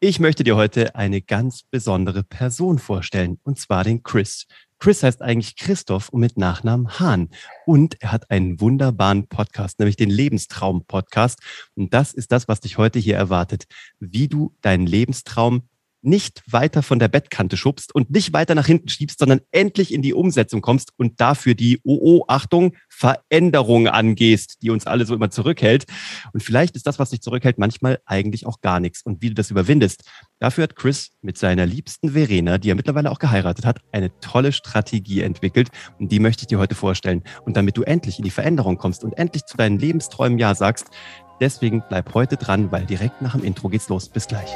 Ich möchte dir heute eine ganz besondere Person vorstellen, und zwar den Chris. Chris heißt eigentlich Christoph und mit Nachnamen Hahn. Und er hat einen wunderbaren Podcast, nämlich den Lebenstraum-Podcast. Und das ist das, was dich heute hier erwartet. Wie du deinen Lebenstraum nicht weiter von der Bettkante schubst und nicht weiter nach hinten schiebst, sondern endlich in die Umsetzung kommst und dafür die OO, Achtung, Veränderung angehst, die uns alle so immer zurückhält. Und vielleicht ist das, was dich zurückhält, manchmal eigentlich auch gar nichts. Und wie du das überwindest, dafür hat Chris mit seiner liebsten Verena, die er mittlerweile auch geheiratet hat, eine tolle Strategie entwickelt. Und die möchte ich dir heute vorstellen. Und damit du endlich in die Veränderung kommst und endlich zu deinen Lebensträumen Ja sagst, deswegen bleib heute dran, weil direkt nach dem Intro geht's los. Bis gleich.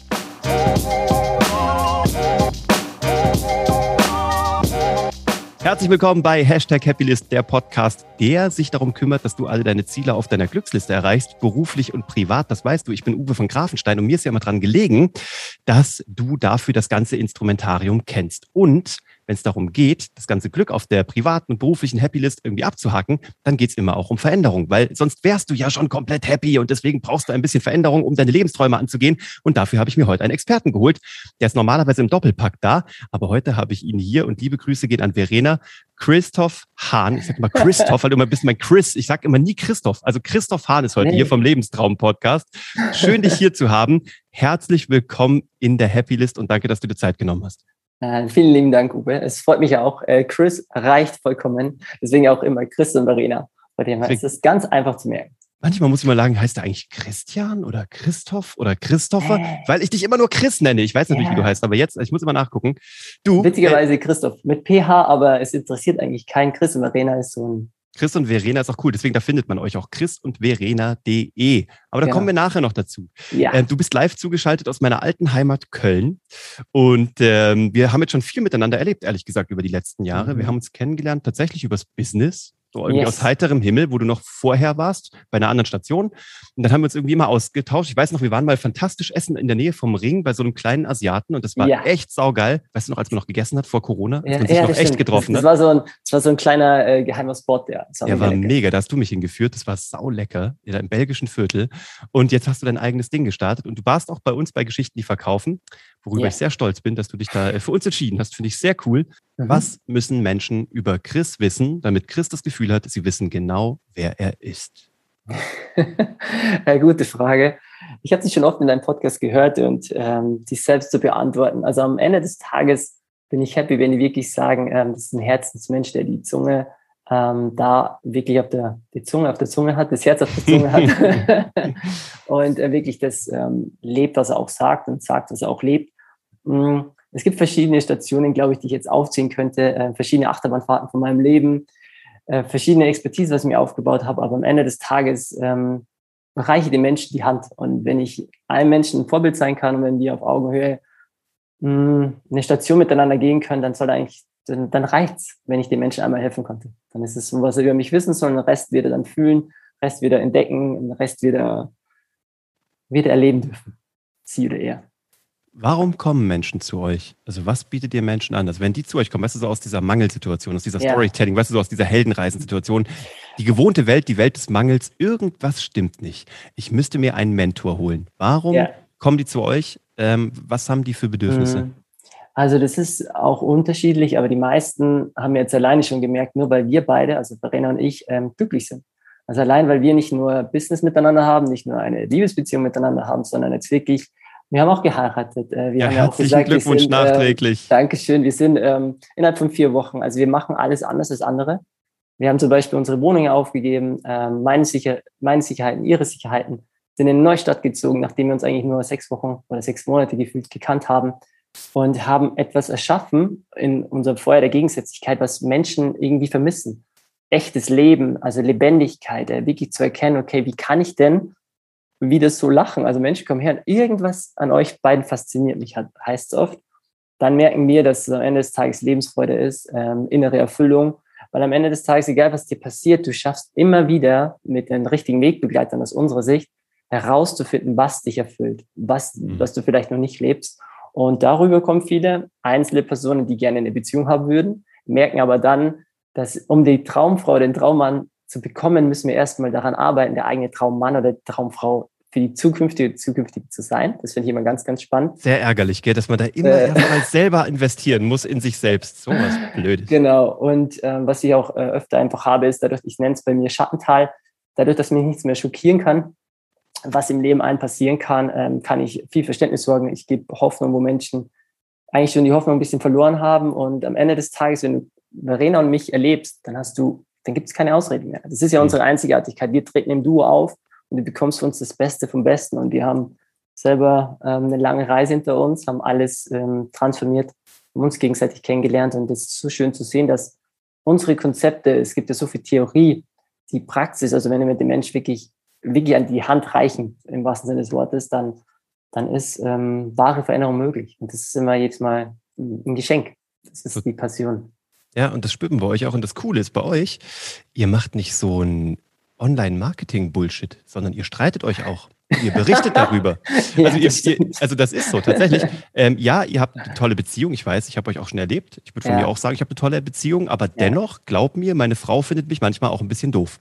Herzlich willkommen bei Hashtag Happylist, der Podcast, der sich darum kümmert, dass du alle deine Ziele auf deiner Glücksliste erreichst, beruflich und privat. Das weißt du, ich bin Uwe von Grafenstein und mir ist ja immer dran gelegen, dass du dafür das ganze Instrumentarium kennst. Und wenn es darum geht, das ganze Glück auf der privaten und beruflichen Happy-List irgendwie abzuhacken, dann geht es immer auch um Veränderung, weil sonst wärst du ja schon komplett happy und deswegen brauchst du ein bisschen Veränderung, um deine Lebensträume anzugehen. Und dafür habe ich mir heute einen Experten geholt. Der ist normalerweise im Doppelpack da, aber heute habe ich ihn hier und liebe Grüße gehen an Verena. Christoph Hahn, ich sag immer Christoph, weil immer ein bisschen mein Chris, ich sag immer nie Christoph. Also Christoph Hahn ist heute nee. hier vom Lebenstraum-Podcast. Schön, dich hier zu haben. Herzlich willkommen in der Happy List und danke, dass du dir Zeit genommen hast. Äh, vielen lieben Dank, Uwe. Es freut mich auch. Äh, Chris reicht vollkommen. Deswegen auch immer Chris und Verena. Bei dem ist es ganz einfach zu merken. Manchmal muss ich mal sagen, heißt er eigentlich Christian oder Christoph oder Christopher? Äh. Weil ich dich immer nur Chris nenne. Ich weiß natürlich, ja. wie du heißt, aber jetzt, ich muss immer nachgucken. Du. Witzigerweise äh, Christoph mit PH, aber es interessiert eigentlich keinen Chris und Verena ist so ein Chris und Verena ist auch cool, deswegen da findet man euch auch chris und verena.de. Aber da genau. kommen wir nachher noch dazu. Ja. Ähm, du bist live zugeschaltet aus meiner alten Heimat Köln und ähm, wir haben jetzt schon viel miteinander erlebt, ehrlich gesagt, über die letzten Jahre. Mhm. Wir haben uns kennengelernt tatsächlich übers Business, so irgendwie yes. aus heiterem Himmel, wo du noch vorher warst, bei einer anderen Station. Und dann haben wir uns irgendwie mal ausgetauscht. Ich weiß noch, wir waren mal fantastisch essen in der Nähe vom Ring bei so einem kleinen Asiaten und das war ja. echt saugeil. Weißt du noch, als man noch gegessen hat vor Corona, als ja, man sich ja, noch echt stimmt. getroffen das? Das war so ein, das war so ein kleiner äh, geheimer Spot, ja. Das war, ja, war mega. Da hast du mich hingeführt. Das war saulecker in im belgischen Viertel. Und jetzt hast du dein eigenes Ding gestartet und du warst auch bei uns bei Geschichten, die verkaufen worüber ja. ich sehr stolz bin, dass du dich da äh, für uns entschieden hast. Finde ich sehr cool. Mhm. Was müssen Menschen über Chris wissen, damit Chris das Gefühl hat, sie wissen genau, wer er ist? ja, gute Frage. Ich habe sie schon oft in deinem Podcast gehört und ähm, die selbst zu beantworten. Also am Ende des Tages bin ich happy, wenn die wirklich sagen, ähm, das ist ein Herzensmensch, der die Zunge ähm, da wirklich auf der, die Zunge auf der Zunge hat, das Herz auf der Zunge hat und äh, wirklich das ähm, lebt, was er auch sagt und sagt, was er auch lebt. Mm, es gibt verschiedene Stationen, glaube ich, die ich jetzt aufziehen könnte, äh, verschiedene Achterbahnfahrten von meinem Leben, äh, verschiedene Expertise, was ich mir aufgebaut habe, aber am Ende des Tages ähm, reiche den Menschen die Hand. Und wenn ich einem Menschen ein Vorbild sein kann und wenn wir auf Augenhöhe mh, mm, eine Station miteinander gehen können, dann soll eigentlich dann, dann reicht's, wenn ich den Menschen einmal helfen konnte. Dann ist es so, was er über mich wissen soll, den Rest wird er dann fühlen, Rest wieder entdecken, den Rest wieder, wieder erleben dürfen. Sie oder er. Warum kommen Menschen zu euch? Also was bietet ihr Menschen an? Also wenn die zu euch kommen, weißt du, so aus dieser Mangelsituation, aus dieser ja. Storytelling, weißt du, so aus dieser Heldenreisensituation, die gewohnte Welt, die Welt des Mangels, irgendwas stimmt nicht. Ich müsste mir einen Mentor holen. Warum ja. kommen die zu euch? Ähm, was haben die für Bedürfnisse? Mhm. Also das ist auch unterschiedlich, aber die meisten haben jetzt alleine schon gemerkt, nur weil wir beide, also Verena und ich, ähm, glücklich sind. Also allein, weil wir nicht nur Business miteinander haben, nicht nur eine Liebesbeziehung miteinander haben, sondern jetzt wirklich, wir haben auch geheiratet. Äh, wir ja, haben ja auch gesagt, Glückwunsch sind, ähm, nachträglich. Äh, Dankeschön. Wir sind ähm, innerhalb von vier Wochen, also wir machen alles anders als andere. Wir haben zum Beispiel unsere Wohnungen aufgegeben, ähm, meine, Sicher meine Sicherheiten, ihre Sicherheiten, sind in Neustadt gezogen, nachdem wir uns eigentlich nur sechs Wochen oder sechs Monate gefühlt gekannt haben und haben etwas erschaffen in unserem Feuer der Gegensätzlichkeit, was Menschen irgendwie vermissen. Echtes Leben, also Lebendigkeit, äh, wirklich zu erkennen, okay, wie kann ich denn wieder so lachen? Also Menschen kommen her und irgendwas an euch beiden fasziniert mich, heißt es oft. Dann merken wir, dass es am Ende des Tages Lebensfreude ist, ähm, innere Erfüllung, weil am Ende des Tages, egal was dir passiert, du schaffst immer wieder mit den richtigen Wegbegleitern aus unserer Sicht herauszufinden, was dich erfüllt, was, mhm. was du vielleicht noch nicht lebst. Und darüber kommen viele einzelne Personen, die gerne eine Beziehung haben würden, merken aber dann, dass um die Traumfrau, den Traummann zu bekommen, müssen wir erstmal daran arbeiten, der eigene Traummann oder Traumfrau für die zukünftige, zukünftige zu sein. Das finde ich immer ganz, ganz spannend. Sehr ärgerlich, gell, dass man da immer äh, erstmal selber investieren muss in sich selbst. So was Blödes. Genau. Und ähm, was ich auch äh, öfter einfach habe, ist dadurch, ich nenne es bei mir Schattental, dadurch, dass mich nichts mehr schockieren kann, was im Leben allen passieren kann, ähm, kann ich viel Verständnis sorgen. Ich gebe Hoffnung, wo Menschen eigentlich schon die Hoffnung ein bisschen verloren haben. Und am Ende des Tages, wenn du Verena und mich erlebst, dann hast du, dann gibt es keine Ausrede mehr. Das ist ja unsere Einzigartigkeit. Wir treten im Duo auf und du bekommst für uns das Beste vom Besten. Und wir haben selber ähm, eine lange Reise hinter uns, haben alles ähm, transformiert, haben uns gegenseitig kennengelernt. Und es ist so schön zu sehen, dass unsere Konzepte, es gibt ja so viel Theorie, die Praxis, also wenn wir mit dem Mensch wirklich, wirklich an die Hand reichen, im wahrsten Sinne des Wortes, dann, dann ist ähm, wahre Veränderung möglich. Und das ist immer jedes Mal ein Geschenk. Das ist die Passion. Ja, und das man bei euch auch. Und das Coole ist bei euch, ihr macht nicht so ein Online-Marketing-Bullshit, sondern ihr streitet euch auch. Ihr berichtet darüber. ja, also, ihr, ihr, also, das ist so tatsächlich. Ähm, ja, ihr habt eine tolle Beziehung. Ich weiß, ich habe euch auch schon erlebt. Ich würde von ja. mir auch sagen, ich habe eine tolle Beziehung. Aber ja. dennoch, glaub mir, meine Frau findet mich manchmal auch ein bisschen doof.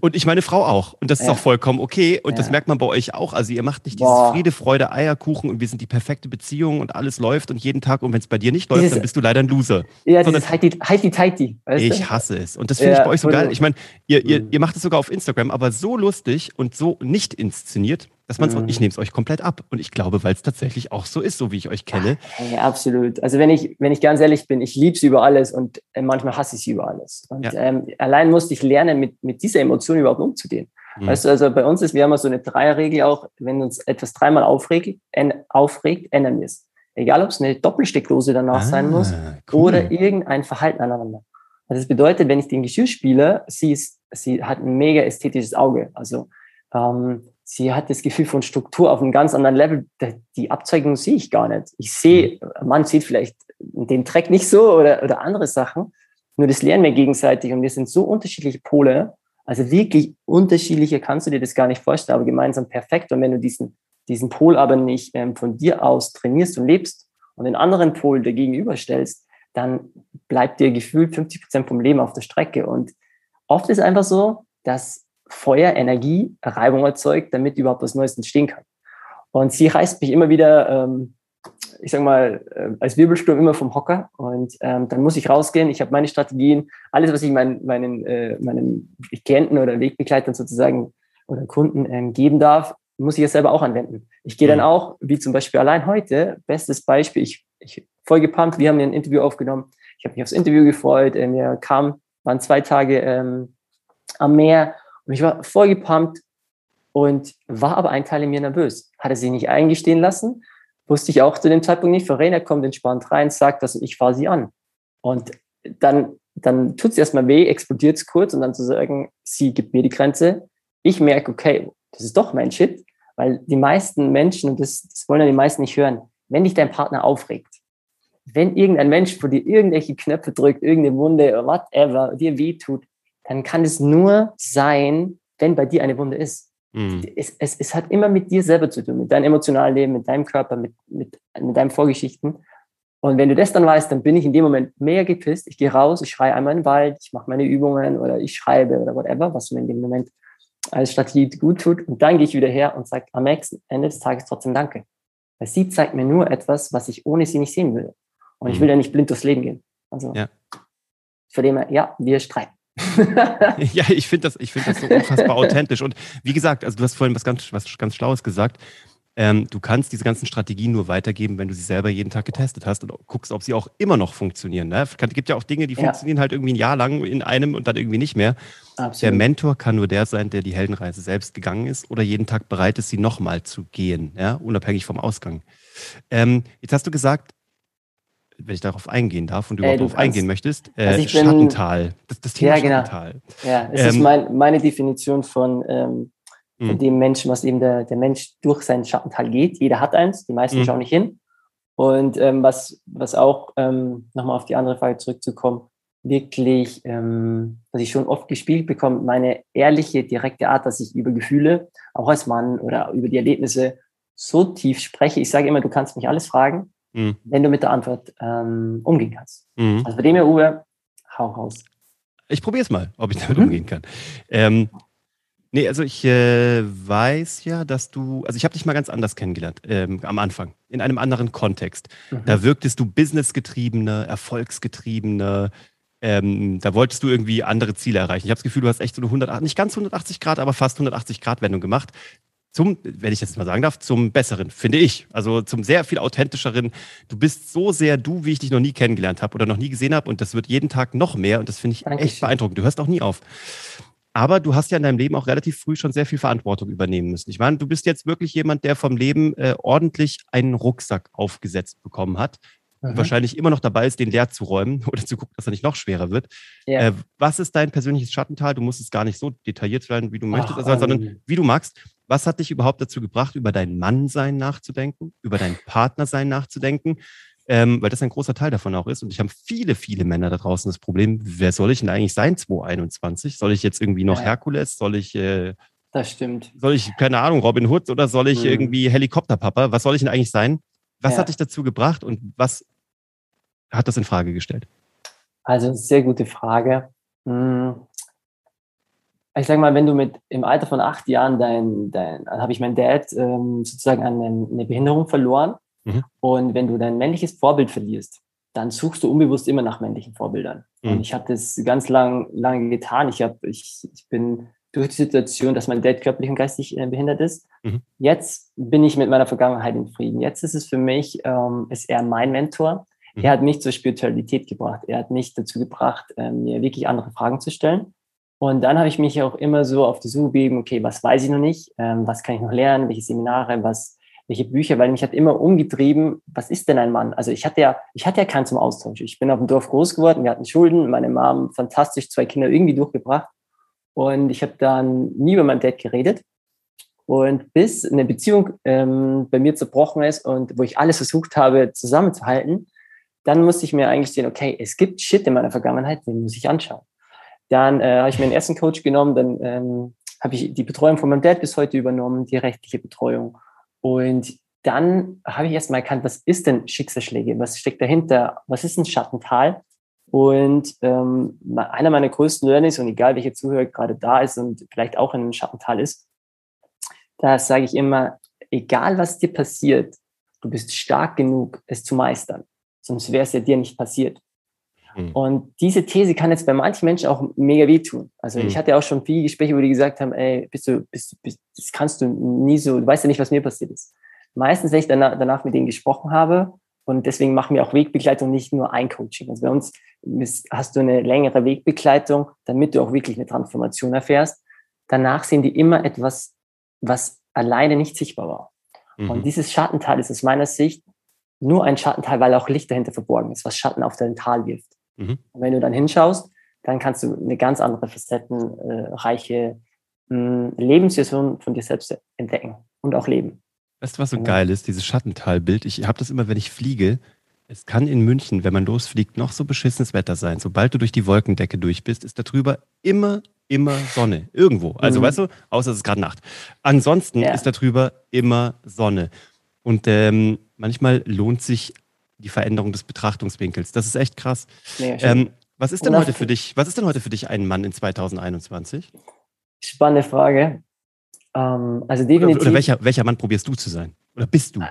Und ich meine Frau auch. Und das ist auch vollkommen okay. Und das merkt man bei euch auch. Also ihr macht nicht dieses Boah. Friede, Freude, Eierkuchen und wir sind die perfekte Beziehung und alles läuft und jeden Tag. Und wenn es bei dir nicht läuft, dieses, dann bist du leider ein Loser. Ja, Sondern, dieses Heidi-Tighty. Ich hasse es. Und das finde ich bei euch so geil. Ich meine, ihr, ihr, mhm. ihr macht es sogar auf Instagram, aber so lustig und so nicht inszeniert dass man es, mhm. ich nehme es euch komplett ab. Und ich glaube, weil es tatsächlich auch so ist, so wie ich euch kenne. Ja, absolut. Also wenn ich, wenn ich ganz ehrlich bin, ich liebe sie über alles und äh, manchmal hasse ich sie über alles. Und ja. ähm, allein musste ich lernen, mit, mit dieser Emotion überhaupt umzugehen. Mhm. Weißt du, also bei uns ist, wir haben ja so eine Dreierregel auch, wenn uns etwas dreimal aufregt, en, aufregt ändern wir es. Egal, ob es eine Doppelsteckdose danach ah, sein muss cool. oder irgendein Verhalten aneinander. Also das bedeutet, wenn ich den Geschirr spiele, sie, ist, sie hat ein mega ästhetisches Auge. Also ähm, sie hat das Gefühl von Struktur auf einem ganz anderen Level. Die Abzeugung sehe ich gar nicht. Ich sehe, mhm. man sieht vielleicht den Track nicht so oder, oder andere Sachen. Nur das lernen wir gegenseitig und wir sind so unterschiedliche Pole. Also wirklich unterschiedliche kannst du dir das gar nicht vorstellen, aber gemeinsam perfekt. Und wenn du diesen, diesen Pol aber nicht ähm, von dir aus trainierst und lebst und den anderen Pol dagegen stellst, dann bleibt dir gefühlt 50 Prozent vom Leben auf der Strecke. Und oft ist einfach so, dass Feuer, Energie, Reibung erzeugt, damit überhaupt was Neues entstehen kann. Und sie reißt mich immer wieder, ähm, ich sag mal, äh, als Wirbelsturm immer vom Hocker. Und ähm, dann muss ich rausgehen. Ich habe meine Strategien, alles, was ich meinen, meinen, äh, meinen Klienten oder Wegbegleitern sozusagen oder Kunden ähm, geben darf, muss ich ja selber auch anwenden. Ich gehe dann mhm. auch, wie zum Beispiel allein heute, bestes Beispiel, ich, ich voll gepumpt, wir haben ein Interview aufgenommen. Ich habe mich aufs Interview gefreut. Äh, mir kam, waren zwei Tage ähm, am Meer und ich war voll gepumpt und war aber ein Teil in mir nervös. Hatte sie nicht eingestehen lassen, wusste ich auch zu dem Zeitpunkt nicht. Verena kommt entspannt rein, sagt das und ich fahre sie an. Und dann, dann tut es erstmal weh, explodiert es kurz und dann zu sagen, sie gibt mir die Grenze. Ich merke, okay, das ist doch mein Shit, weil die meisten Menschen, und das, das wollen ja die meisten nicht hören, wenn dich dein Partner aufregt, wenn irgendein Mensch vor dir irgendwelche Knöpfe drückt, irgendeine Wunde, whatever, dir wehtut, dann kann es nur sein, wenn bei dir eine Wunde ist. Mhm. Es, es, es hat immer mit dir selber zu tun, mit deinem emotionalen Leben, mit deinem Körper, mit, mit, mit deinen Vorgeschichten. Und wenn du das dann weißt, dann bin ich in dem Moment mehr gepisst. Ich gehe raus, ich schreie einmal in den Wald, ich mache meine Übungen oder ich schreibe oder whatever, was mir in dem Moment als Strategie gut tut. Und dann gehe ich wieder her und sage am Ende des Tages trotzdem Danke. Weil sie zeigt mir nur etwas, was ich ohne sie nicht sehen würde. Und ich mhm. will ja nicht blind durchs Leben gehen. Also ja. von dem her, ja, wir streiten. Ja, ich finde das, find das so unfassbar authentisch. Und wie gesagt, also du hast vorhin was ganz, was ganz Schlaues gesagt. Ähm, du kannst diese ganzen Strategien nur weitergeben, wenn du sie selber jeden Tag getestet hast und guckst, ob sie auch immer noch funktionieren. Ne? Es gibt ja auch Dinge, die ja. funktionieren halt irgendwie ein Jahr lang in einem und dann irgendwie nicht mehr. Absolut. Der Mentor kann nur der sein, der die Heldenreise selbst gegangen ist oder jeden Tag bereit ist, sie nochmal zu gehen, ja? unabhängig vom Ausgang. Ähm, jetzt hast du gesagt, wenn ich darauf eingehen darf und du äh, überhaupt darauf eingehen möchtest, äh, also Schattental. Das, das Thema ja, genau. Schattental. Ja, es ähm, ist mein, meine Definition von, ähm, von hm. dem Menschen, was eben der, der Mensch durch sein Schattental geht. Jeder hat eins, die meisten mh. schauen nicht hin. Und ähm, was, was auch, ähm, nochmal auf die andere Frage zurückzukommen, wirklich, ähm, was ich schon oft gespielt bekomme, meine ehrliche, direkte Art, dass ich über Gefühle, auch als Mann oder über die Erlebnisse so tief spreche. Ich sage immer, du kannst mich alles fragen mhm. wenn du mit der Antwort ähm, umgehen kannst. Mhm. Also bei dem her, Uwe, hau raus. Ich probiere es mal, ob ich damit mhm. umgehen kann. Ähm, Nee, also ich äh, weiß ja, dass du, also ich habe dich mal ganz anders kennengelernt ähm, am Anfang, in einem anderen Kontext. Mhm. Da wirktest du businessgetriebener, erfolgsgetriebener, ähm, da wolltest du irgendwie andere Ziele erreichen. Ich habe das Gefühl, du hast echt so eine 180, nicht ganz 180 Grad, aber fast 180 Grad Wendung gemacht. Zum, wenn ich das mal sagen darf, zum Besseren, finde ich. Also zum sehr viel authentischeren. Du bist so sehr du, wie ich dich noch nie kennengelernt habe oder noch nie gesehen habe. Und das wird jeden Tag noch mehr. Und das finde ich Dankeschön. echt beeindruckend. Du hörst auch nie auf. Aber du hast ja in deinem Leben auch relativ früh schon sehr viel Verantwortung übernehmen müssen. Ich meine, du bist jetzt wirklich jemand, der vom Leben äh, ordentlich einen Rucksack aufgesetzt bekommen hat. Mhm. Wahrscheinlich immer noch dabei ist, den leer zu räumen oder zu gucken, dass er nicht noch schwerer wird. Ja. Äh, was ist dein persönliches Schattental? Du musst es gar nicht so detailliert werden, wie du möchtest, Ach, also, sondern ähm. wie du magst. Was hat dich überhaupt dazu gebracht, über dein Mannsein nachzudenken, über dein Partnersein nachzudenken? ähm, weil das ein großer Teil davon auch ist. Und ich habe viele, viele Männer da draußen das Problem, wer soll ich denn eigentlich sein 2021? Soll ich jetzt irgendwie noch ja. Herkules? Soll ich... Äh, das stimmt. Soll ich, keine Ahnung, Robin Hood oder soll ich mhm. irgendwie Helikopterpapa? Was soll ich denn eigentlich sein? Was ja. hat dich dazu gebracht und was hat das in Frage gestellt? Also, sehr gute Frage. Ich sage mal, wenn du mit im Alter von acht Jahren dein, dein habe ich meinen Dad ähm, sozusagen eine, eine Behinderung verloren Mhm. Und wenn du dein männliches Vorbild verlierst, dann suchst du unbewusst immer nach männlichen Vorbildern. Mhm. Und ich habe das ganz lang, lange getan. Ich, hab, ich, ich bin durch die Situation, dass mein Dad körperlich und geistig äh, behindert ist. Mhm. Jetzt bin ich mit meiner Vergangenheit in Frieden. Jetzt ist es für mich, ähm, ist er mein Mentor. Mhm. Er hat mich zur Spiritualität gebracht. Er hat mich dazu gebracht, äh, mir wirklich andere Fragen zu stellen. Und dann habe ich mich auch immer so auf die Suche begeben, okay, was weiß ich noch nicht? Ähm, was kann ich noch lernen? Welche Seminare? Was, welche Bücher, weil mich hat immer umgetrieben, was ist denn ein Mann? Also ich hatte ja, ich hatte ja keinen zum Austausch. Ich bin auf dem Dorf groß geworden, wir hatten Schulden, meine Mom fantastisch zwei Kinder irgendwie durchgebracht und ich habe dann nie über mein Dad geredet. Und bis eine Beziehung ähm, bei mir zerbrochen ist und wo ich alles versucht habe zusammenzuhalten, dann musste ich mir eigentlich sehen, okay, es gibt Shit in meiner Vergangenheit, den muss ich anschauen. Dann äh, habe ich mir einen ersten Coach genommen, dann ähm, habe ich die Betreuung von meinem Dad bis heute übernommen, die rechtliche Betreuung. Und dann habe ich erstmal erkannt, was ist denn Schicksalsschläge? Was steckt dahinter? Was ist ein Schattental? Und ähm, einer meiner größten Learnings, und egal welcher Zuhörer gerade da ist und vielleicht auch in einem Schattental ist, da sage ich immer, egal was dir passiert, du bist stark genug, es zu meistern. Sonst wäre es ja dir nicht passiert. Mhm. Und diese These kann jetzt bei manchen Menschen auch mega wehtun. Also mhm. ich hatte auch schon viele Gespräche, wo die gesagt haben, ey, bist du, bist, bist, das kannst du nie so, du weißt ja nicht, was mir passiert ist. Meistens, wenn ich danach, danach mit denen gesprochen habe, und deswegen machen wir auch Wegbegleitung, nicht nur ein Coaching. Also bei uns hast du eine längere Wegbegleitung, damit du auch wirklich eine Transformation erfährst. Danach sehen die immer etwas, was alleine nicht sichtbar war. Mhm. Und dieses Schattenteil ist aus meiner Sicht nur ein Schattenteil, weil auch Licht dahinter verborgen ist, was Schatten auf dein Tal wirft. Mhm. Und wenn du dann hinschaust, dann kannst du eine ganz andere facettenreiche äh, Lebensvision von dir selbst entdecken und auch leben. Weißt du, was so ja. geil ist, dieses Schattentalbild? Ich habe das immer, wenn ich fliege. Es kann in München, wenn man losfliegt, noch so beschissenes Wetter sein. Sobald du durch die Wolkendecke durch bist, ist da drüber immer, immer Sonne. Irgendwo. Also, mhm. weißt du, außer es ist gerade Nacht. Ansonsten ja. ist da drüber immer Sonne. Und ähm, manchmal lohnt sich die Veränderung des Betrachtungswinkels. Das ist echt krass. Nee, ähm, was ist denn heute für dich? Was ist denn heute für dich ein Mann in 2021? Spannende Frage. Ähm, also definitiv. Oder, oder welcher, welcher Mann probierst du zu sein? Oder bist du?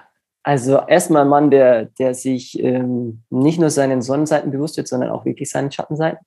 Also erstmal ein Mann, der, der sich ähm, nicht nur seinen Sonnenseiten bewusst wird, sondern auch wirklich seinen Schattenseiten.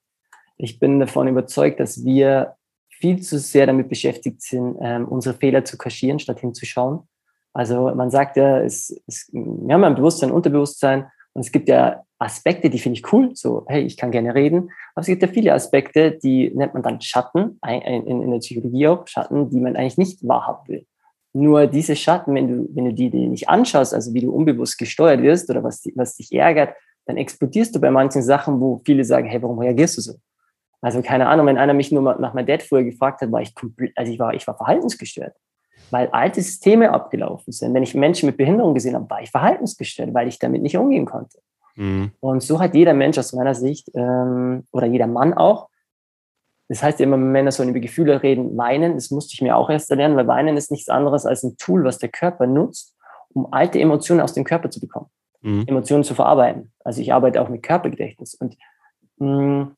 Ich bin davon überzeugt, dass wir viel zu sehr damit beschäftigt sind, ähm, unsere Fehler zu kaschieren, statt hinzuschauen. Also man sagt ja, es, es, wir haben ein Bewusstsein, Unterbewusstsein und es gibt ja Aspekte, die finde ich cool, so, hey, ich kann gerne reden, aber es gibt ja viele Aspekte, die nennt man dann Schatten, in, in der Psychologie auch, Schatten, die man eigentlich nicht wahrhaben will. Nur diese Schatten, wenn du, wenn du die, die nicht anschaust, also wie du unbewusst gesteuert wirst oder was, was dich ärgert, dann explodierst du bei manchen Sachen, wo viele sagen, hey, warum reagierst du so? Also keine Ahnung, wenn einer mich nur nach meinem Dad früher gefragt hat, war ich komplett, also ich war, ich war verhaltensgestört weil alte Systeme abgelaufen sind. Wenn ich Menschen mit Behinderung gesehen habe, war ich verhaltensgestört, weil ich damit nicht umgehen konnte. Mhm. Und so hat jeder Mensch aus meiner Sicht ähm, oder jeder Mann auch. Das heißt immer, wenn Männer sollen über Gefühle reden, weinen. Das musste ich mir auch erst erlernen, weil weinen ist nichts anderes als ein Tool, was der Körper nutzt, um alte Emotionen aus dem Körper zu bekommen, mhm. Emotionen zu verarbeiten. Also ich arbeite auch mit Körpergedächtnis. Und mh, mm,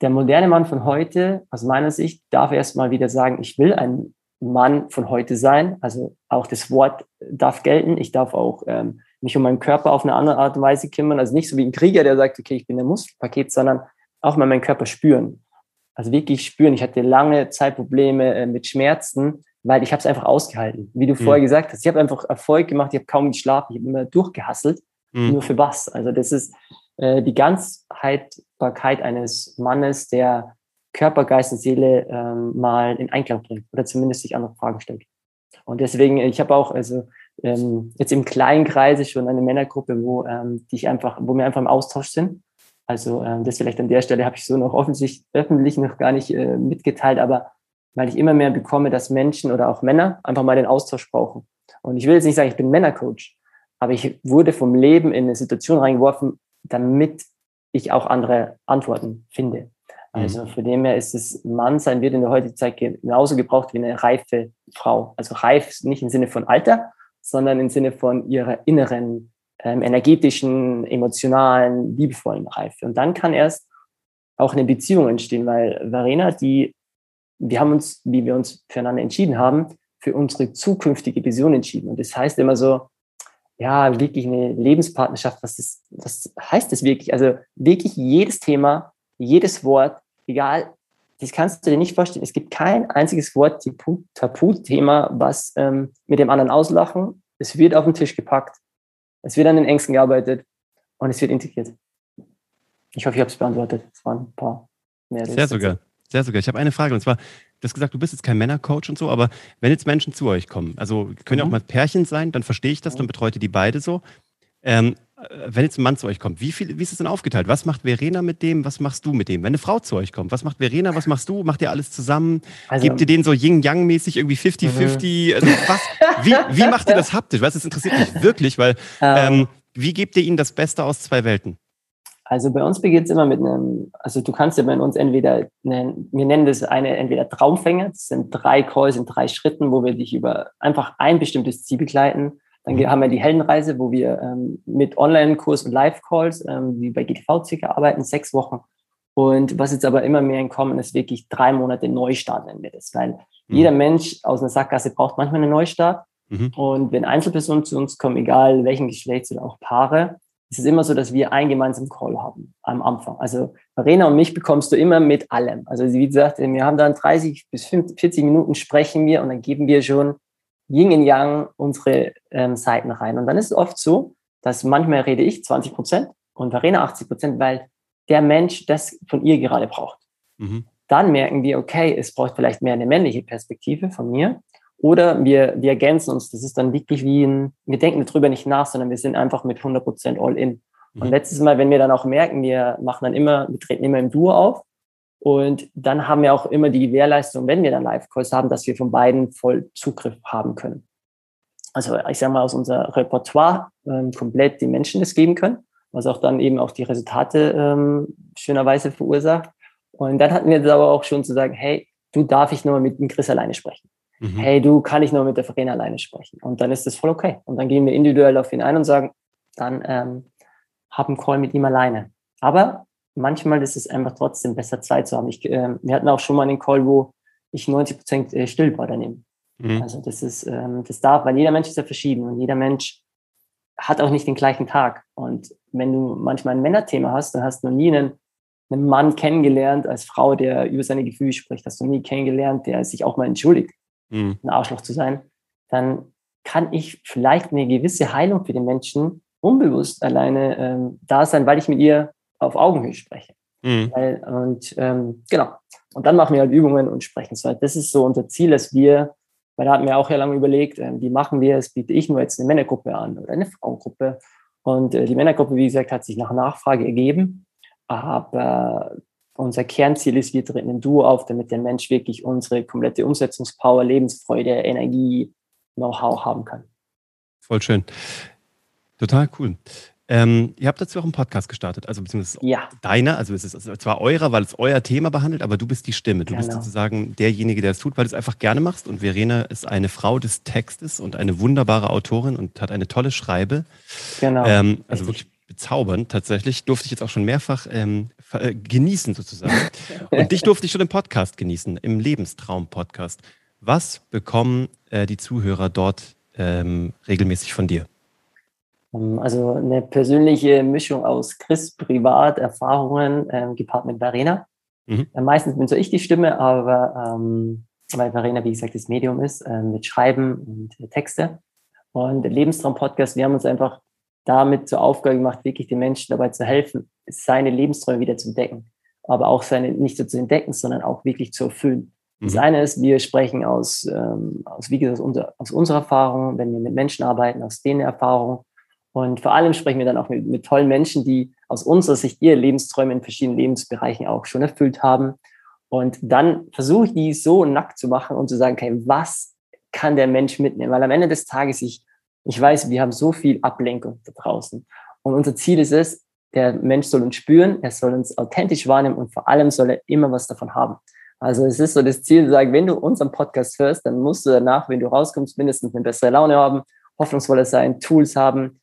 der moderne Mann von heute, aus meiner Sicht, darf erstmal wieder sagen, ich will ein Mann von heute sein. Also auch das Wort darf gelten. Ich darf auch ähm, mich um meinen Körper auf eine andere Art und Weise kümmern. Also nicht so wie ein Krieger, der sagt, okay, ich bin der Muskelpaket, sondern auch mal meinen Körper spüren. Also wirklich spüren. Ich hatte lange Zeit Probleme äh, mit Schmerzen, weil ich habe es einfach ausgehalten. Wie du mhm. vorher gesagt hast, ich habe einfach Erfolg gemacht, ich habe kaum geschlafen, ich habe immer durchgehasselt. Mhm. Nur für was? Also das ist äh, die Ganzheitbarkeit eines Mannes, der Körper, Geist und Seele ähm, mal in Einklang bringt oder zumindest sich andere Fragen stellt. Und deswegen, ich habe auch, also ähm, jetzt im kleinen Kreise schon eine Männergruppe, wo ähm, die ich einfach, wo wir einfach im Austausch sind. Also ähm, das vielleicht an der Stelle habe ich so noch offensichtlich öffentlich noch gar nicht äh, mitgeteilt, aber weil ich immer mehr bekomme, dass Menschen oder auch Männer einfach mal den Austausch brauchen. Und ich will jetzt nicht sagen, ich bin Männercoach, aber ich wurde vom Leben in eine Situation reingeworfen, damit ich auch andere Antworten finde. Also mhm. von dem her ist es, Mann sein wird in der heutigen Zeit genauso gebraucht wie eine reife Frau. Also reif nicht im Sinne von Alter, sondern im Sinne von ihrer inneren, ähm, energetischen, emotionalen, liebevollen Reife. Und dann kann erst auch eine Beziehung entstehen, weil Verena, die, wir haben uns, wie wir uns füreinander entschieden haben, für unsere zukünftige Vision entschieden. Und das heißt immer so, ja, wirklich eine Lebenspartnerschaft, was, das, was heißt das wirklich? Also wirklich jedes Thema, jedes Wort, egal, das kannst du dir nicht vorstellen. Es gibt kein einziges Wort, Tabuthema, was ähm, mit dem anderen auslachen. Es wird auf den Tisch gepackt. Es wird an den Ängsten gearbeitet und es wird integriert. Ich hoffe, ich habe es beantwortet. Es waren ein paar mehr. Sehr sogar. Sehr sogar. Ich habe eine Frage und zwar, du hast gesagt, du bist jetzt kein Männercoach und so, aber wenn jetzt Menschen zu euch kommen, also können ja mhm. auch mal Pärchen sein, dann verstehe ich das, dann betreut ihr die beide so. Ähm, wenn jetzt ein Mann zu euch kommt, wie, viel, wie ist es denn aufgeteilt? Was macht Verena mit dem? Was machst du mit dem? Wenn eine Frau zu euch kommt, was macht Verena? Was machst du? Macht ihr alles zusammen? Also, Gebt ihr den so Yin-Yang-mäßig irgendwie 50-50? Mhm. Also wie, wie macht ihr das haptisch? Weißt das interessiert mich wirklich, weil ähm, ähm, wie gebt ihr ihnen das Beste aus zwei Welten? Also bei uns beginnt es immer mit einem, also du kannst ja bei uns entweder, einen, wir nennen das eine entweder Traumfänger, das sind drei Calls in drei Schritten, wo wir dich über einfach ein bestimmtes Ziel begleiten dann haben wir die Heldenreise, wo wir ähm, mit Online-Kurs und Live-Calls, ähm, wie bei GTV circa arbeiten, sechs Wochen. Und was jetzt aber immer mehr in Kommen ist, wirklich drei Monate Neustart nennen wir das, weil mhm. jeder Mensch aus einer Sackgasse braucht manchmal einen Neustart. Mhm. Und wenn Einzelpersonen zu uns kommen, egal welchen Geschlechts oder auch Paare, ist es immer so, dass wir einen gemeinsamen Call haben am Anfang. Also Verena und mich bekommst du immer mit allem. Also wie gesagt, wir haben dann 30 bis 50, 40 Minuten sprechen wir und dann geben wir schon Yin und Yang unsere ähm, Seiten rein. Und dann ist es oft so, dass manchmal rede ich 20 Prozent und Verena 80 Prozent, weil der Mensch das von ihr gerade braucht. Mhm. Dann merken wir, okay, es braucht vielleicht mehr eine männliche Perspektive von mir. Oder wir, wir ergänzen uns. Das ist dann wirklich wie ein, wir denken darüber nicht nach, sondern wir sind einfach mit 100 Prozent all in. Mhm. Und letztes Mal, wenn wir dann auch merken, wir machen dann immer, wir treten immer im Duo auf, und dann haben wir auch immer die Gewährleistung, wenn wir dann Live-Calls haben, dass wir von beiden voll Zugriff haben können. Also ich sage mal, aus unser Repertoire ähm, komplett die Menschen das geben können, was auch dann eben auch die Resultate ähm, schönerweise verursacht. Und dann hatten wir das aber auch schon zu sagen, hey, du darf ich nur mit dem Chris alleine sprechen. Mhm. Hey, du kann ich nur mit der Verena alleine sprechen. Und dann ist das voll okay. Und dann gehen wir individuell auf ihn ein und sagen, dann ähm, hab einen Call mit ihm alleine. Aber manchmal ist es einfach trotzdem besser, Zeit zu haben. Ich, äh, wir hatten auch schon mal einen Call, wo ich 90 Prozent äh, still war daneben. Mhm. Also das ist, ähm, das darf, weil jeder Mensch ist ja verschieden und jeder Mensch hat auch nicht den gleichen Tag. Und wenn du manchmal ein Männerthema hast, dann hast du noch nie einen, einen Mann kennengelernt als Frau, der über seine Gefühle spricht, hast du nie kennengelernt, der sich auch mal entschuldigt, mhm. ein Arschloch zu sein, dann kann ich vielleicht eine gewisse Heilung für den Menschen unbewusst alleine ähm, da sein, weil ich mit ihr auf Augenhöhe spreche. Mhm. Weil, und ähm, genau. Und dann machen wir halt Übungen und sprechen so. Das ist so unser Ziel, dass wir, weil da hatten wir auch ja lange überlegt, äh, wie machen wir es, biete ich nur jetzt eine Männergruppe an oder eine Frauengruppe. Und äh, die Männergruppe, wie gesagt, hat sich nach Nachfrage ergeben. Aber unser Kernziel ist, wir treten ein Duo auf, damit der Mensch wirklich unsere komplette Umsetzungspower, Lebensfreude, Energie, Know-how haben kann. Voll schön. Total cool. Ähm, ihr habt dazu auch einen Podcast gestartet, also beziehungsweise ja. deiner, also es ist zwar eurer, weil es euer Thema behandelt, aber du bist die Stimme. Du genau. bist sozusagen derjenige, der es tut, weil du es einfach gerne machst. Und Verena ist eine Frau des Textes und eine wunderbare Autorin und hat eine tolle Schreibe. Genau. Ähm, also wirklich bezaubernd. Tatsächlich durfte ich jetzt auch schon mehrfach ähm, äh, genießen sozusagen. Und dich durfte ich schon im Podcast genießen, im Lebenstraum-Podcast. Was bekommen äh, die Zuhörer dort ähm, regelmäßig von dir? Ähm, also eine persönliche Mischung aus Chris Privat, Erfahrungen, ähm, gepaart mit Verena. Mhm. Äh, meistens bin so ich die Stimme, aber ähm, weil Verena, wie gesagt, das Medium ist, äh, mit Schreiben und äh, Texte. Und Lebenstraum-Podcast, wir haben uns einfach damit zur Aufgabe gemacht, wirklich den Menschen dabei zu helfen, seine Lebensträume wieder zu entdecken. Aber auch seine nicht nur zu entdecken, sondern auch wirklich zu erfüllen. Mhm. Das eine ist, wir sprechen aus, ähm, aus wie gesagt, aus, unser, aus unserer Erfahrung, wenn wir mit Menschen arbeiten, aus denen Erfahrung. Und vor allem sprechen wir dann auch mit, mit tollen Menschen, die aus unserer Sicht ihre Lebensträume in verschiedenen Lebensbereichen auch schon erfüllt haben. Und dann versuche ich die so nackt zu machen und zu sagen, okay, was kann der Mensch mitnehmen? Weil am Ende des Tages, ich, ich weiß, wir haben so viel Ablenkung da draußen. Und unser Ziel ist es, der Mensch soll uns spüren, er soll uns authentisch wahrnehmen und vor allem soll er immer was davon haben. Also es ist so das Ziel, zu sagen, wenn du unseren Podcast hörst, dann musst du danach, wenn du rauskommst, mindestens eine bessere Laune haben, hoffnungsvoller sein, Tools haben,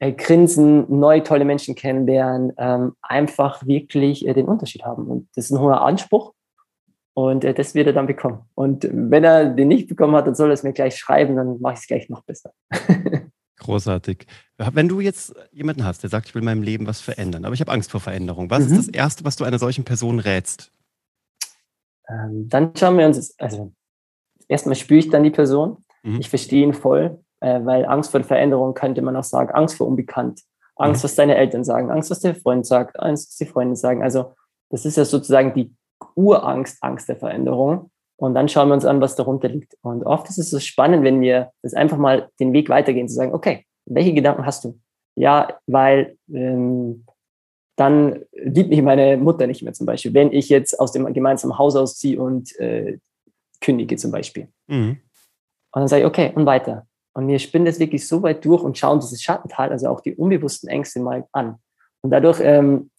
grinsen, neue tolle Menschen kennenlernen, ähm, einfach wirklich äh, den Unterschied haben. Und das ist ein hoher Anspruch und äh, das wird er dann bekommen. Und wenn er den nicht bekommen hat, dann soll er es mir gleich schreiben, dann mache ich es gleich noch besser. Großartig. Wenn du jetzt jemanden hast, der sagt, ich will in meinem Leben was verändern, aber ich habe Angst vor Veränderung, was mhm. ist das Erste, was du einer solchen Person rätst? Ähm, dann schauen wir uns, also erstmal spüre ich dann die Person, mhm. ich verstehe ihn voll, äh, weil Angst vor Veränderung könnte man auch sagen, Angst vor Unbekannt, Angst, mhm. was deine Eltern sagen, Angst, was der Freund sagt, Angst, was die Freunde sagen. Also das ist ja sozusagen die Urangst, Angst der Veränderung. Und dann schauen wir uns an, was darunter liegt. Und oft ist es so spannend, wenn wir das einfach mal den Weg weitergehen, zu sagen, okay, welche Gedanken hast du? Ja, weil ähm, dann liebt mich meine Mutter nicht mehr zum Beispiel, wenn ich jetzt aus dem gemeinsamen Haus ausziehe und äh, kündige zum Beispiel. Mhm. Und dann sage ich, okay, und weiter. Und wir spinnen das wirklich so weit durch und schauen dieses Schattental, also auch die unbewussten Ängste mal an. Und dadurch ähm,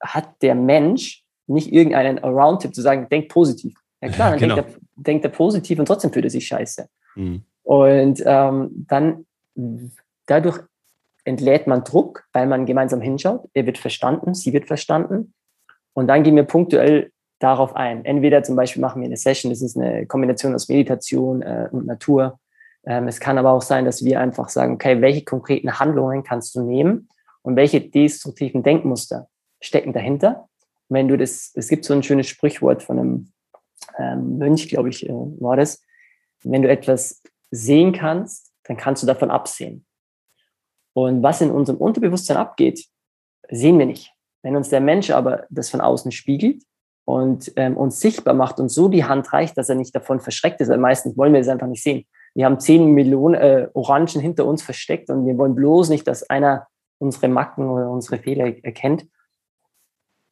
hat der Mensch nicht irgendeinen Around-Tipp zu sagen, denk positiv. Ja klar, dann genau. denkt, er, denkt er positiv und trotzdem fühlt er sich scheiße. Mhm. Und ähm, dann dadurch entlädt man Druck, weil man gemeinsam hinschaut. Er wird verstanden, sie wird verstanden. Und dann gehen wir punktuell darauf ein. Entweder zum Beispiel machen wir eine Session, das ist eine Kombination aus Meditation äh, und Natur. Ähm, es kann aber auch sein, dass wir einfach sagen, okay, welche konkreten Handlungen kannst du nehmen und welche destruktiven Denkmuster stecken dahinter? Und wenn du das, es gibt so ein schönes Sprichwort von einem ähm, Mönch, glaube ich, äh, war das. Wenn du etwas sehen kannst, dann kannst du davon absehen. Und was in unserem Unterbewusstsein abgeht, sehen wir nicht. Wenn uns der Mensch aber das von außen spiegelt und ähm, uns sichtbar macht und so die Hand reicht, dass er nicht davon verschreckt ist, weil meistens wollen wir es einfach nicht sehen. Wir haben zehn Millionen äh, Orangen hinter uns versteckt und wir wollen bloß nicht, dass einer unsere Macken oder unsere Fehler erkennt.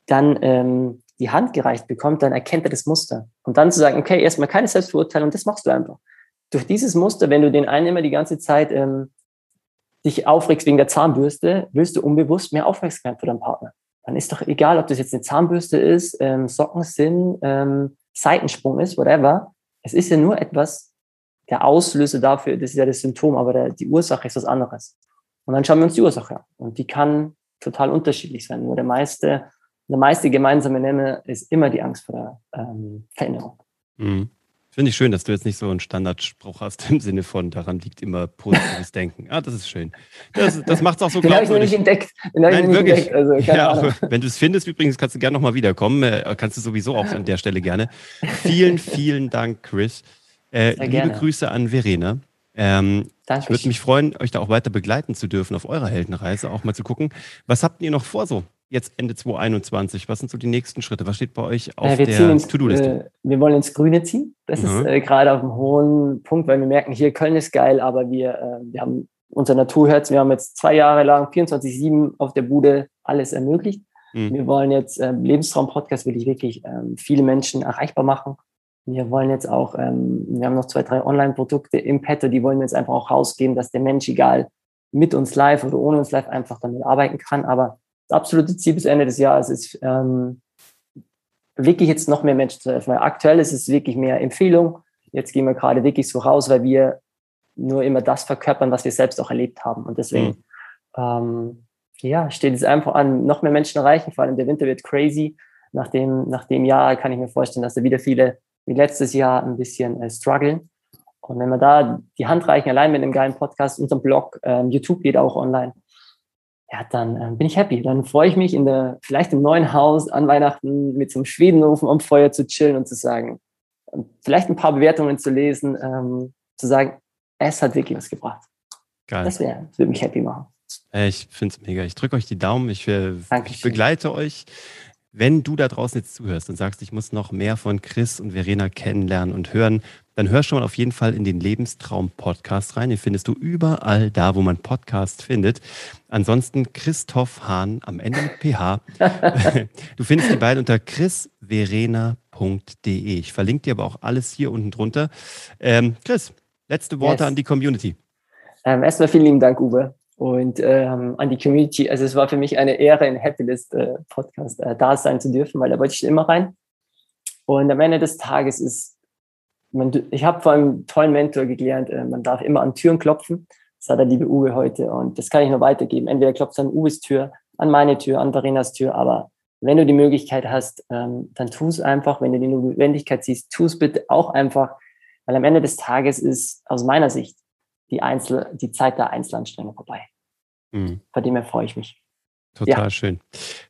Dann ähm, die Hand gereicht bekommt, dann erkennt er das Muster. Und dann zu sagen, okay, erstmal keine Selbstverurteilung, das machst du einfach. Durch dieses Muster, wenn du den einen immer die ganze Zeit ähm, dich aufregst wegen der Zahnbürste, willst du unbewusst mehr Aufmerksamkeit für deinen Partner. Dann ist doch egal, ob das jetzt eine Zahnbürste ist, ähm, Socken sind, ähm, Seitensprung ist, whatever. Es ist ja nur etwas, der Auslöser dafür, das ist ja das Symptom, aber der, die Ursache ist was anderes. Und dann schauen wir uns die Ursache an. Und die kann total unterschiedlich sein. Nur der meiste, der meiste gemeinsame Nenner ist immer die Angst vor der ähm, Veränderung. Mhm. Finde ich schön, dass du jetzt nicht so einen Standardspruch hast im Sinne von, daran liegt immer positives Denken. Ah, das ist schön. Das, das macht es auch so Den habe ich noch nicht entdeckt. Den Nein, nicht wirklich. Entdeckt. Also, ja, wenn du es findest, übrigens, kannst du gerne nochmal wiederkommen. Äh, kannst du sowieso auch an der Stelle gerne. Vielen, vielen Dank, Chris. Äh, liebe gerne. Grüße an Verena. Ähm. Ich würde mich freuen, euch da auch weiter begleiten zu dürfen auf eurer Heldenreise, auch mal zu gucken. Was habt ihr noch vor so? jetzt Ende 2021? Was sind so die nächsten Schritte? Was steht bei euch auf äh, der To-Do-Liste? Äh, wir wollen ins Grüne ziehen. Das mhm. ist äh, gerade auf einem hohen Punkt, weil wir merken, hier Köln ist geil, aber wir, äh, wir haben unser Naturherz, wir haben jetzt zwei Jahre lang 24-7 auf der Bude alles ermöglicht. Mhm. Wir wollen jetzt ähm, Lebenstraum-Podcast wirklich, wirklich ähm, viele Menschen erreichbar machen. Wir wollen jetzt auch, ähm, wir haben noch zwei, drei Online-Produkte im Petto, die wollen wir jetzt einfach auch rausgeben, dass der Mensch, egal mit uns live oder ohne uns live, einfach damit arbeiten kann. Aber das absolute Ziel bis Ende des Jahres ist, ähm, wirklich jetzt noch mehr Menschen zu helfen. Weil aktuell ist es wirklich mehr Empfehlung. Jetzt gehen wir gerade wirklich so raus, weil wir nur immer das verkörpern, was wir selbst auch erlebt haben. Und deswegen mhm. ähm, ja, steht es einfach an, noch mehr Menschen erreichen. Vor allem der Winter wird crazy. Nach dem, nach dem Jahr kann ich mir vorstellen, dass da wieder viele wie letztes Jahr ein bisschen äh, strugglen. Und wenn wir da die Hand reichen, allein mit einem geilen Podcast, unserem Blog, ähm, YouTube geht auch online, ja, dann äh, bin ich happy. Dann freue ich mich, in der, vielleicht im neuen Haus an Weihnachten mit so einem Schwedenofen am Feuer zu chillen und zu sagen, vielleicht ein paar Bewertungen zu lesen, ähm, zu sagen, es hat wirklich was gebracht. Geil. Das, wär, das würde mich happy machen. Ich finde es mega. Ich drücke euch die Daumen. Ich, äh, ich begleite euch. Wenn du da draußen jetzt zuhörst und sagst, ich muss noch mehr von Chris und Verena kennenlernen und hören, dann hör schon mal auf jeden Fall in den Lebenstraum-Podcast rein. Den findest du überall da, wo man Podcast findet. Ansonsten Christoph Hahn am Ende mit PH. du findest die beiden unter chrisverena.de. Ich verlinke dir aber auch alles hier unten drunter. Ähm, Chris, letzte Worte yes. an die Community. Ähm, erstmal vielen lieben Dank, Uwe und ähm, an die Community. Also es war für mich eine Ehre, in Happylist äh, Podcast äh, da sein zu dürfen, weil da wollte ich immer rein. Und am Ende des Tages ist, man, ich habe von einem tollen Mentor gelernt, äh, man darf immer an Türen klopfen. Das hat der liebe Uwe heute und das kann ich nur weitergeben. Entweder klopfst du an Uwes Tür, an meine Tür, an Verenas Tür, aber wenn du die Möglichkeit hast, ähm, dann tu es einfach. Wenn du die Notwendigkeit siehst, tu es bitte auch einfach, weil am Ende des Tages ist aus meiner Sicht die, Einzel die Zeit der Einzelanstrengung vorbei. Mhm. Von dem her freue ich mich. Total ja. schön.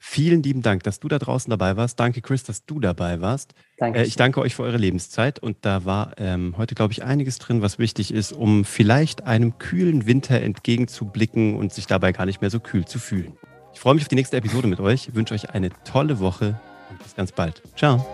Vielen lieben Dank, dass du da draußen dabei warst. Danke, Chris, dass du dabei warst. Danke. Äh, ich danke euch für eure Lebenszeit und da war ähm, heute, glaube ich, einiges drin, was wichtig ist, um vielleicht einem kühlen Winter entgegenzublicken und sich dabei gar nicht mehr so kühl zu fühlen. Ich freue mich auf die nächste Episode mit euch, ich wünsche euch eine tolle Woche und bis ganz bald. Ciao.